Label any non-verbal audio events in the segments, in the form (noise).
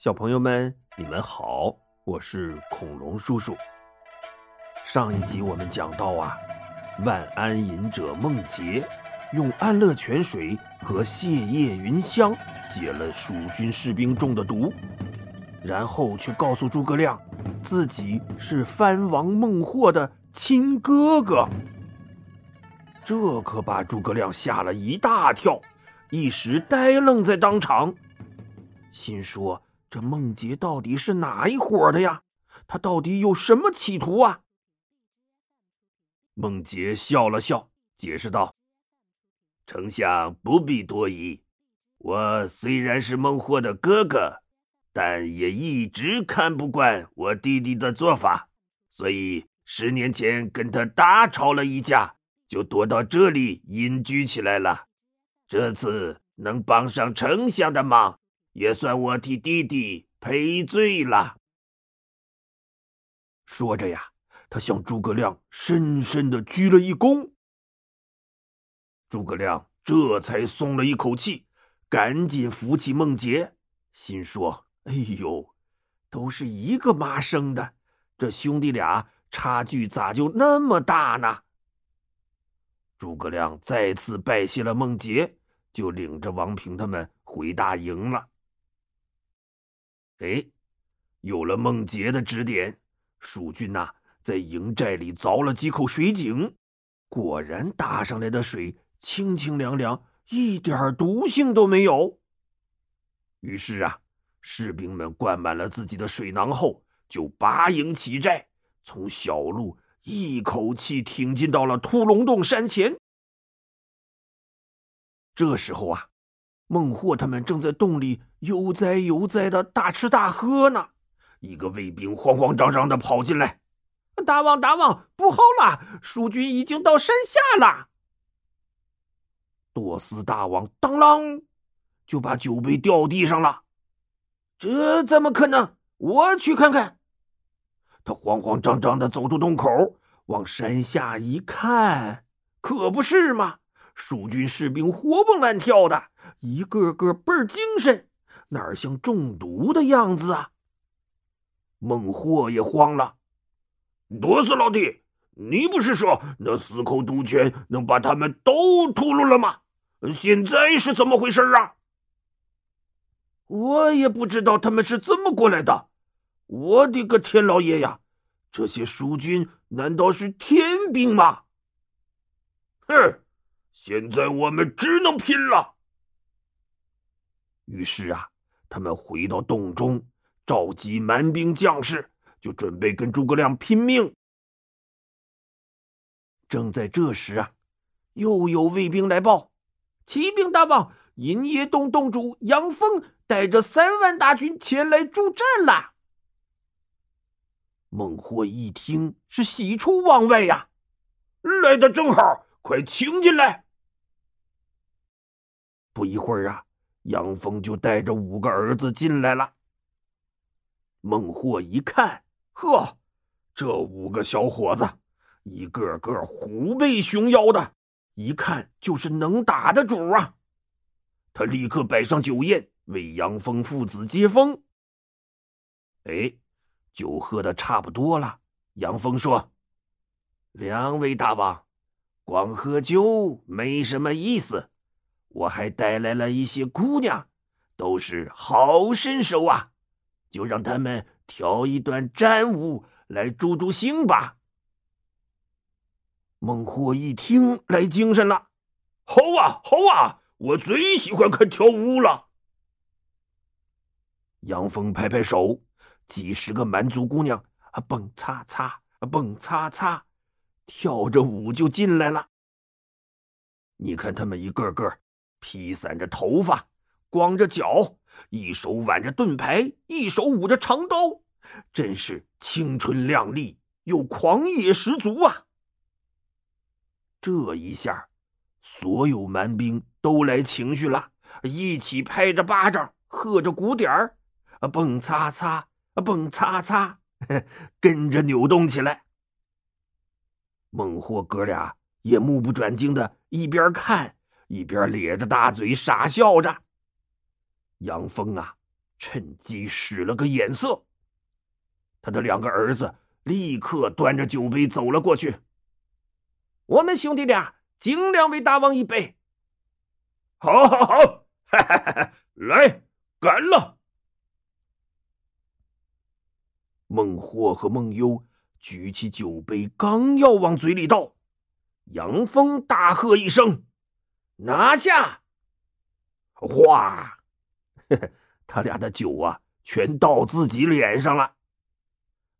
小朋友们，你们好，我是恐龙叔叔。上一集我们讲到啊，万安隐者孟杰用安乐泉水和泻叶云香解了蜀军士兵中的毒，然后去告诉诸葛亮，自己是藩王孟获的亲哥哥。这可把诸葛亮吓了一大跳，一时呆愣在当场，心说。这孟杰到底是哪一伙的呀？他到底有什么企图啊？孟杰笑了笑，解释道：“丞相不必多疑，我虽然是孟获的哥哥，但也一直看不惯我弟弟的做法，所以十年前跟他大吵了一架，就躲到这里隐居起来了。这次能帮上丞相的忙。”也算我替弟弟赔罪了。说着呀，他向诸葛亮深深的鞠了一躬。诸葛亮这才松了一口气，赶紧扶起孟杰，心说：“哎呦，都是一个妈生的，这兄弟俩差距咋就那么大呢？”诸葛亮再次拜谢了孟杰，就领着王平他们回大营了。哎，有了孟杰的指点，蜀军呐在营寨里凿了几口水井，果然打上来的水清清凉凉，一点毒性都没有。于是啊，士兵们灌满了自己的水囊后，就拔营起寨，从小路一口气挺进到了秃龙洞山前。这时候啊。孟获他们正在洞里悠哉悠哉的大吃大喝呢，一个卫兵慌慌张张的跑进来：“大王，大王，不好了！蜀军已经到山下了！”多斯大王当啷就把酒杯掉地上了，这怎么可能？我去看看。他慌慌张张的走出洞口，往山下一看，可不是嘛，蜀军士兵活蹦乱跳的。一个个倍儿精神，哪像中毒的样子啊！孟获也慌了。多斯老弟，你不是说那四口毒泉能把他们都吐露了吗？现在是怎么回事啊？我也不知道他们是怎么过来的。我的个天老爷呀！这些蜀军难道是天兵吗？哼！现在我们只能拼了。于是啊，他们回到洞中，召集蛮兵将士，就准备跟诸葛亮拼命。正在这时啊，又有卫兵来报：“启禀大王，银叶洞洞主杨峰带着三万大军前来助战了。”孟获一听，是喜出望外呀，来的正好，快请进来。不一会儿啊。杨峰就带着五个儿子进来了。孟获一看，呵，这五个小伙子，一个个虎背熊腰的，一看就是能打的主啊！他立刻摆上酒宴，为杨峰父子接风。哎，酒喝的差不多了，杨峰说：“两位大王，光喝酒没什么意思。”我还带来了一些姑娘，都是好身手啊，就让他们跳一段战舞来助助兴吧。孟获一听来精神了，好啊，好啊，我最喜欢看跳舞了。杨峰拍拍手，几十个蛮族姑娘啊，蹦擦擦，蹦擦擦，跳着舞就进来了。你看他们一个个。披散着头发，光着脚，一手挽着盾牌，一手舞着长刀，真是青春靓丽又狂野十足啊！这一下，所有蛮兵都来情绪了，一起拍着巴掌，喝着鼓点儿，蹦擦擦，蹦擦擦，(laughs) 跟着扭动起来。孟获哥俩也目不转睛的一边看。一边咧着大嘴傻笑着，杨峰啊，趁机使了个眼色。他的两个儿子立刻端着酒杯走了过去。我们兄弟俩尽量为大王一杯。好，好，好，哈哈哈！来，干了！孟获和孟优举起酒杯，刚要往嘴里倒，杨峰大喝一声：“拿下！”哗，(laughs) 他俩的酒啊，全倒自己脸上了。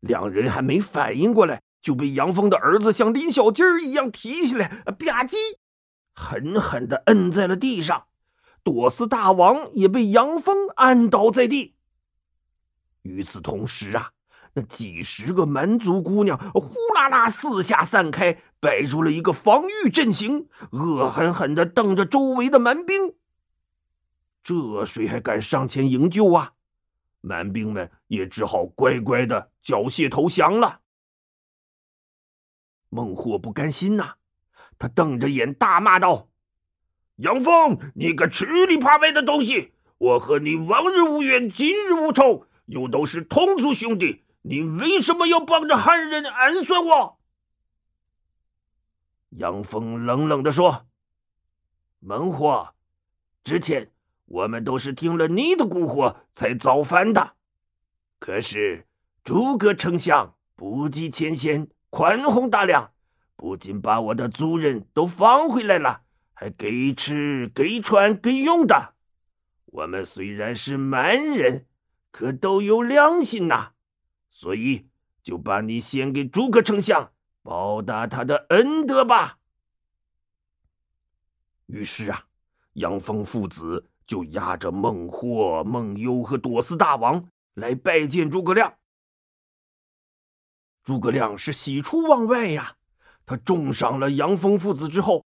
两人还没反应过来，就被杨峰的儿子像拎小鸡儿一样提起来，吧唧，狠狠的摁在了地上。朵斯大王也被杨峰按倒在地。与此同时啊，那几十个蛮族姑娘呼啦啦四下散开，摆出了一个防御阵型，恶狠狠的瞪着周围的蛮兵。这谁还敢上前营救啊？蛮兵们也只好乖乖的缴械投降了。孟获不甘心呐，他瞪着眼大骂道：“杨峰，你个吃里扒外的东西！我和你往日无冤，今日无仇，又都是同族兄弟，你为什么要帮着汉人暗算我？”杨峰冷冷的说：“孟获，之前……”我们都是听了你的蛊惑才造反的，可是诸葛丞相不计前嫌，宽宏大量，不仅把我的族人都放回来了，还给吃、给穿、给用的。我们虽然是蛮人，可都有良心呐，所以就把你献给诸葛丞相，报答他的恩德吧。于是啊，杨峰父子。就押着孟获、孟优和朵思大王来拜见诸葛亮。诸葛亮是喜出望外呀，他重赏了杨峰父子之后，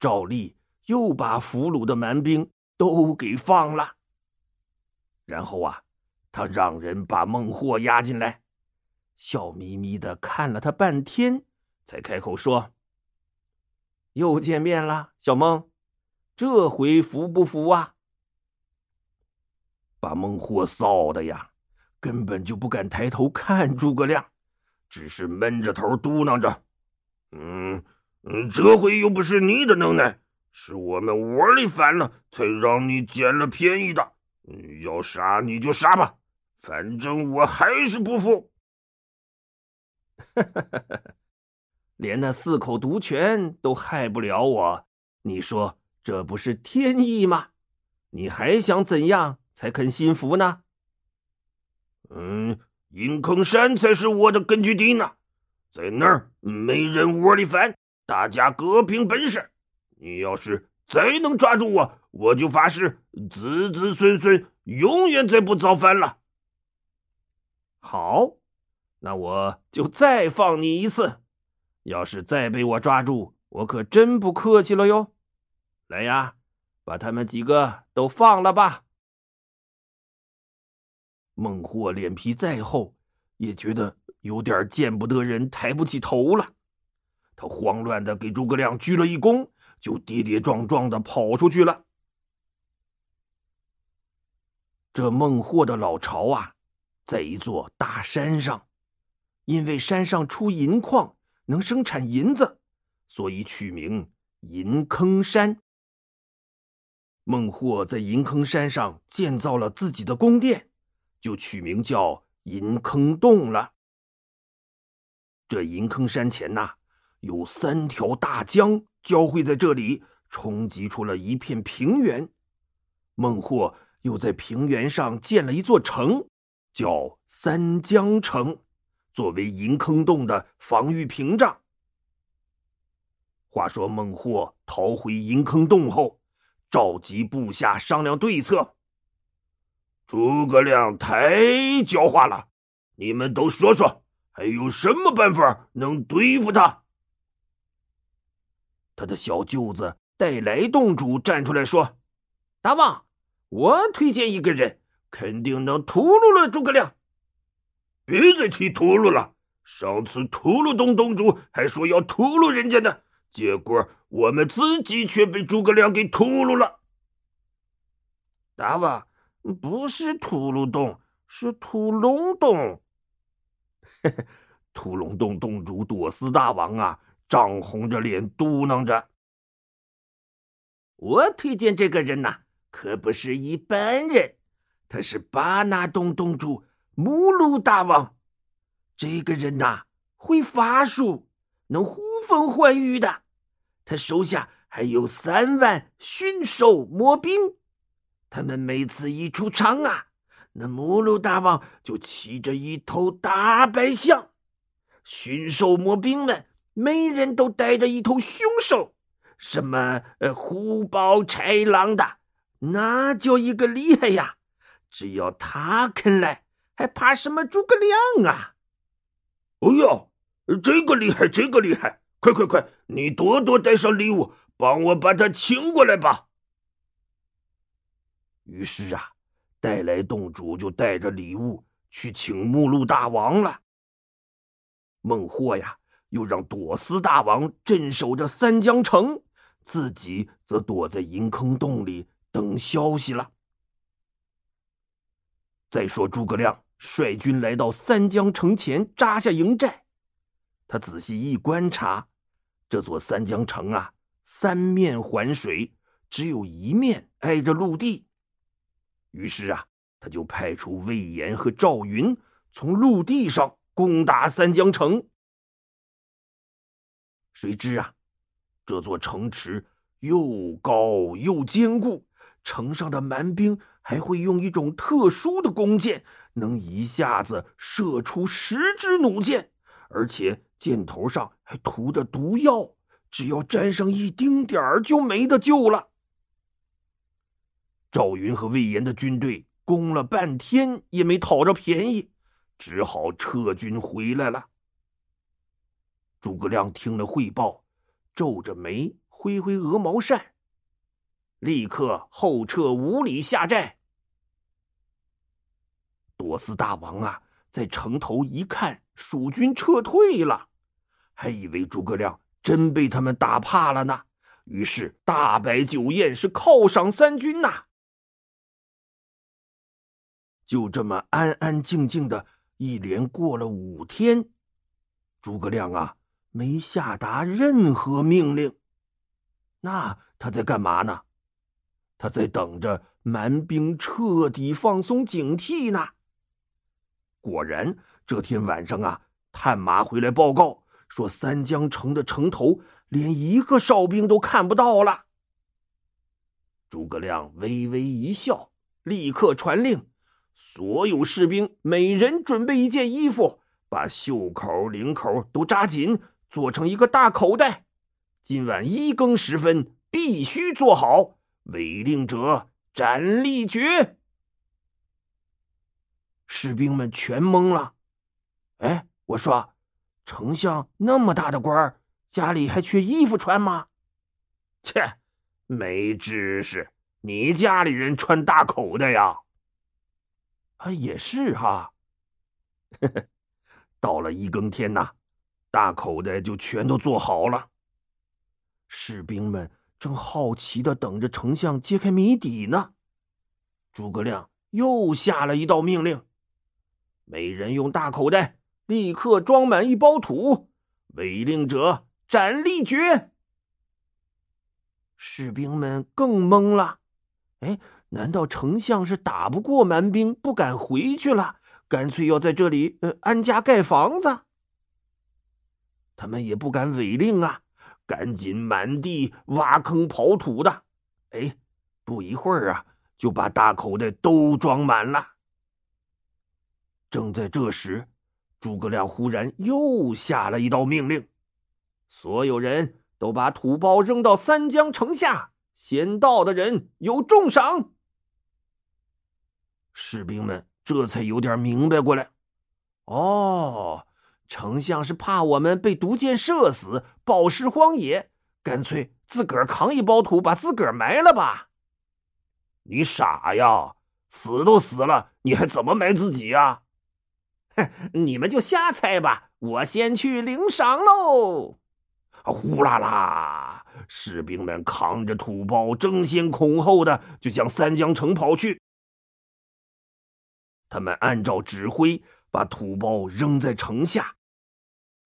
照例又把俘虏的蛮兵都给放了。然后啊，他让人把孟获押进来，笑眯眯的看了他半天，才开口说：“又见面了，小孟，这回服不服啊？”把孟获臊的呀，根本就不敢抬头看诸葛亮，只是闷着头嘟囔着：“嗯嗯，这回又不是你的能耐，是我们窝里反了，才让你捡了便宜的。要杀你就杀吧，反正我还是不服。” (laughs) 连那四口毒泉都害不了我，你说这不是天意吗？你还想怎样？才肯心服呢。嗯，银坑山才是我的根据地呢，在那儿没人窝里反，大家各凭本事。你要是再能抓住我，我就发誓子子孙孙永远再不造反了。好，那我就再放你一次。要是再被我抓住，我可真不客气了哟。来呀，把他们几个都放了吧。孟获脸皮再厚，也觉得有点见不得人，抬不起头了。他慌乱的给诸葛亮鞠了一躬，就跌跌撞撞的跑出去了。这孟获的老巢啊，在一座大山上，因为山上出银矿，能生产银子，所以取名银坑山。孟获在银坑山上建造了自己的宫殿。就取名叫银坑洞了。这银坑山前呐，有三条大江交汇在这里，冲击出了一片平原。孟获又在平原上建了一座城，叫三江城，作为银坑洞的防御屏障。话说孟获逃回银坑洞后，召集部下商量对策。诸葛亮太狡猾了，你们都说说，还有什么办法能对付他？他的小舅子带来洞主站出来说：“大王，我推荐一个人，肯定能屠戮了诸葛亮。别再提屠戮了，上次屠戮洞洞主还说要屠戮人家呢，结果我们自己却被诸葛亮给屠戮了。大王。”不是秃噜洞，是屠龙洞。嘿嘿，屠龙洞洞主朵斯大王啊，涨红着脸嘟囔着：“我推荐这个人呐，可不是一般人，他是巴纳洞洞主目录大王。这个人呐，会法术，能呼风唤雨的。他手下还有三万驯兽魔兵。”他们每次一出场啊，那母鹿大王就骑着一头大白象，驯兽魔兵们每人都带着一头凶兽，什么呃虎豹豺狼的，那叫一个厉害呀！只要他肯来，还怕什么诸葛亮啊？哦呦，这个厉害，这个厉害！快快快，你多多带上礼物，帮我把他请过来吧。于是啊，带来洞主就带着礼物去请目录大王了。孟获呀，又让朵思大王镇守着三江城，自己则躲在银坑洞里等消息了。再说诸葛亮率军来到三江城前扎下营寨，他仔细一观察，这座三江城啊，三面环水，只有一面挨着陆地。于是啊，他就派出魏延和赵云从陆地上攻打三江城。谁知啊，这座城池又高又坚固，城上的蛮兵还会用一种特殊的弓箭，能一下子射出十支弩箭，而且箭头上还涂着毒药，只要沾上一丁点儿就没得救了。赵云和魏延的军队攻了半天也没讨着便宜，只好撤军回来了。诸葛亮听了汇报，皱着眉，挥挥鹅毛扇，立刻后撤五里下寨。多斯大王啊，在城头一看，蜀军撤退了，还以为诸葛亮真被他们打怕了呢，于是大摆酒宴，是犒赏三军呐。就这么安安静静的，一连过了五天，诸葛亮啊，没下达任何命令。那他在干嘛呢？他在等着蛮兵彻底放松警惕呢。果然，这天晚上啊，探马回来报告说，三江城的城头连一个哨兵都看不到了。诸葛亮微微一笑，立刻传令。所有士兵每人准备一件衣服，把袖口、领口都扎紧，做成一个大口袋。今晚一更时分必须做好，违令者斩立决。士兵们全懵了。哎，我说，丞相那么大的官儿家里还缺衣服穿吗？切，没知识，你家里人穿大口袋呀？啊，也是哈。(laughs) 到了一更天呐，大口袋就全都做好了。士兵们正好奇的等着丞相揭开谜底呢。诸葛亮又下了一道命令：每人用大口袋立刻装满一包土，违令者斩立决。士兵们更懵了，哎。难道丞相是打不过蛮兵，不敢回去了，干脆要在这里呃安家盖房子？他们也不敢违令啊，赶紧满地挖坑刨土的。哎，不一会儿啊，就把大口袋都装满了。正在这时，诸葛亮忽然又下了一道命令：所有人都把土包扔到三江城下，先到的人有重赏。士兵们这才有点明白过来，哦，丞相是怕我们被毒箭射死，暴尸荒野，干脆自个儿扛一包土，把自个儿埋了吧？你傻呀，死都死了，你还怎么埋自己呀？(laughs) 你们就瞎猜吧，我先去领赏喽！呼啦啦，士兵们扛着土包，争先恐后的就向三江城跑去。他们按照指挥，把土包扔在城下。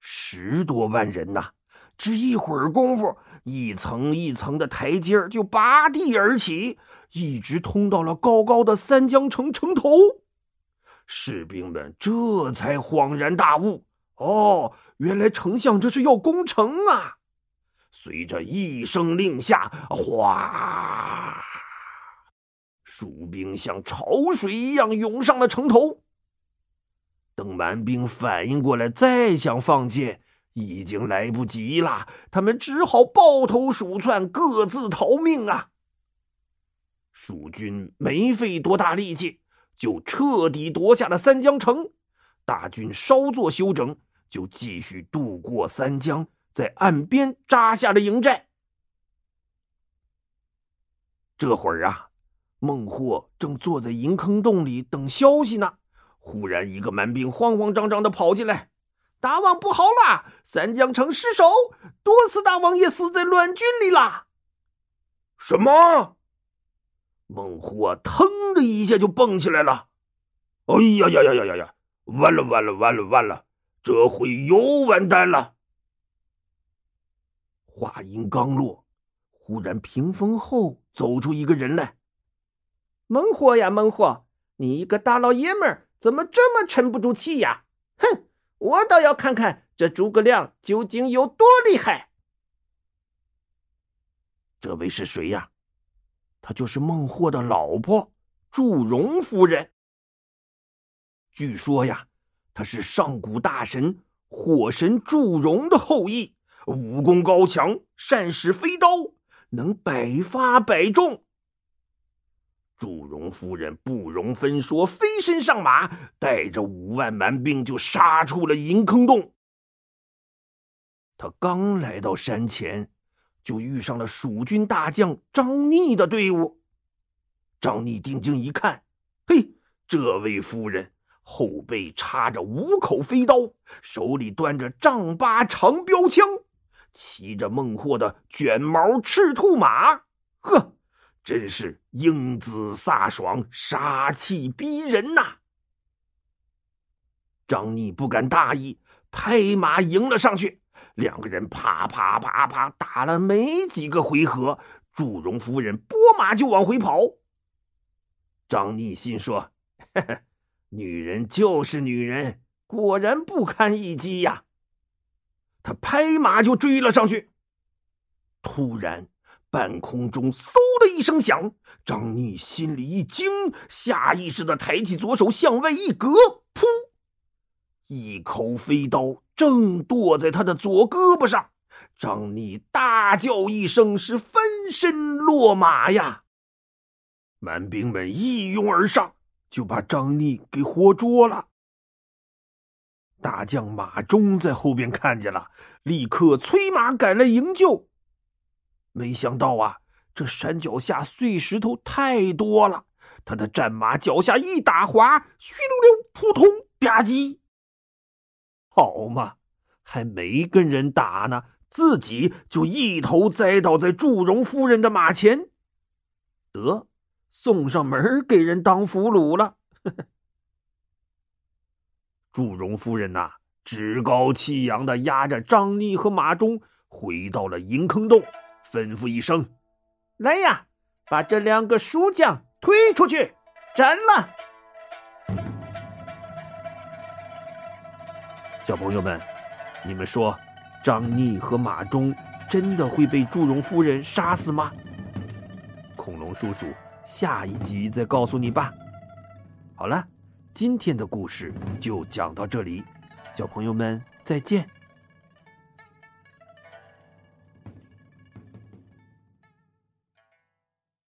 十多万人呐，只一会儿功夫，一层一层的台阶就拔地而起，一直通到了高高的三江城城头。士兵们这才恍然大悟：哦，原来丞相这是要攻城啊！随着一声令下，哗，蜀兵像潮水一样涌上了城头。等蛮兵反应过来，再想放箭，已经来不及了。他们只好抱头鼠窜，各自逃命啊！蜀军没费多大力气，就彻底夺下了三江城。大军稍作休整，就继续渡过三江。在岸边扎下了营寨。这会儿啊，孟获正坐在银坑洞里等消息呢。忽然，一个蛮兵慌慌张张的跑进来：“大王不好了，三江城失守，多次大王也死在乱军里了。”什么？孟获腾的一下就蹦起来了。“哎呀呀呀呀呀呀！完了完了完了完了！这回又完蛋了！”话音刚落，忽然屏风后走出一个人来。孟获呀，孟获，你一个大老爷们儿，怎么这么沉不住气呀？哼，我倒要看看这诸葛亮究竟有多厉害。这位是谁呀？她就是孟获的老婆祝融夫人。据说呀，他是上古大神火神祝融的后裔。武功高强，善使飞刀，能百发百中。祝融夫人不容分说，飞身上马，带着五万蛮兵就杀出了银坑洞。他刚来到山前，就遇上了蜀军大将张逆的队伍。张逆定睛一看，嘿，这位夫人后背插着五口飞刀，手里端着丈八长标枪。骑着孟获的卷毛赤兔马，呵，真是英姿飒爽，杀气逼人呐！张逆不敢大意，拍马迎了上去。两个人啪啪啪啪打了没几个回合，祝融夫人拨马就往回跑。张逆心说：“ (laughs) 女人就是女人，果然不堪一击呀。”他拍马就追了上去。突然，半空中嗖的一声响，张逆心里一惊，下意识的抬起左手向外一格，噗！一口飞刀正剁在他的左胳膊上。张逆大叫一声，是翻身落马呀！蛮兵们一拥而上，就把张逆给活捉了。大将马忠在后边看见了，立刻催马赶来营救。没想到啊，这山脚下碎石头太多了，他的战马脚下一打滑，虚溜溜，扑通吧唧。好嘛，还没跟人打呢，自己就一头栽倒在祝融夫人的马前，得送上门给人当俘虏了。(laughs) 祝融夫人呐，趾高气扬的押着张逆和马忠回到了银坑洞，吩咐一声：“来呀，把这两个蜀将推出去斩了！”小朋友们，你们说，张逆和马忠真的会被祝融夫人杀死吗？恐龙叔叔下一集再告诉你吧。好了。今天的故事就讲到这里，小朋友们再见。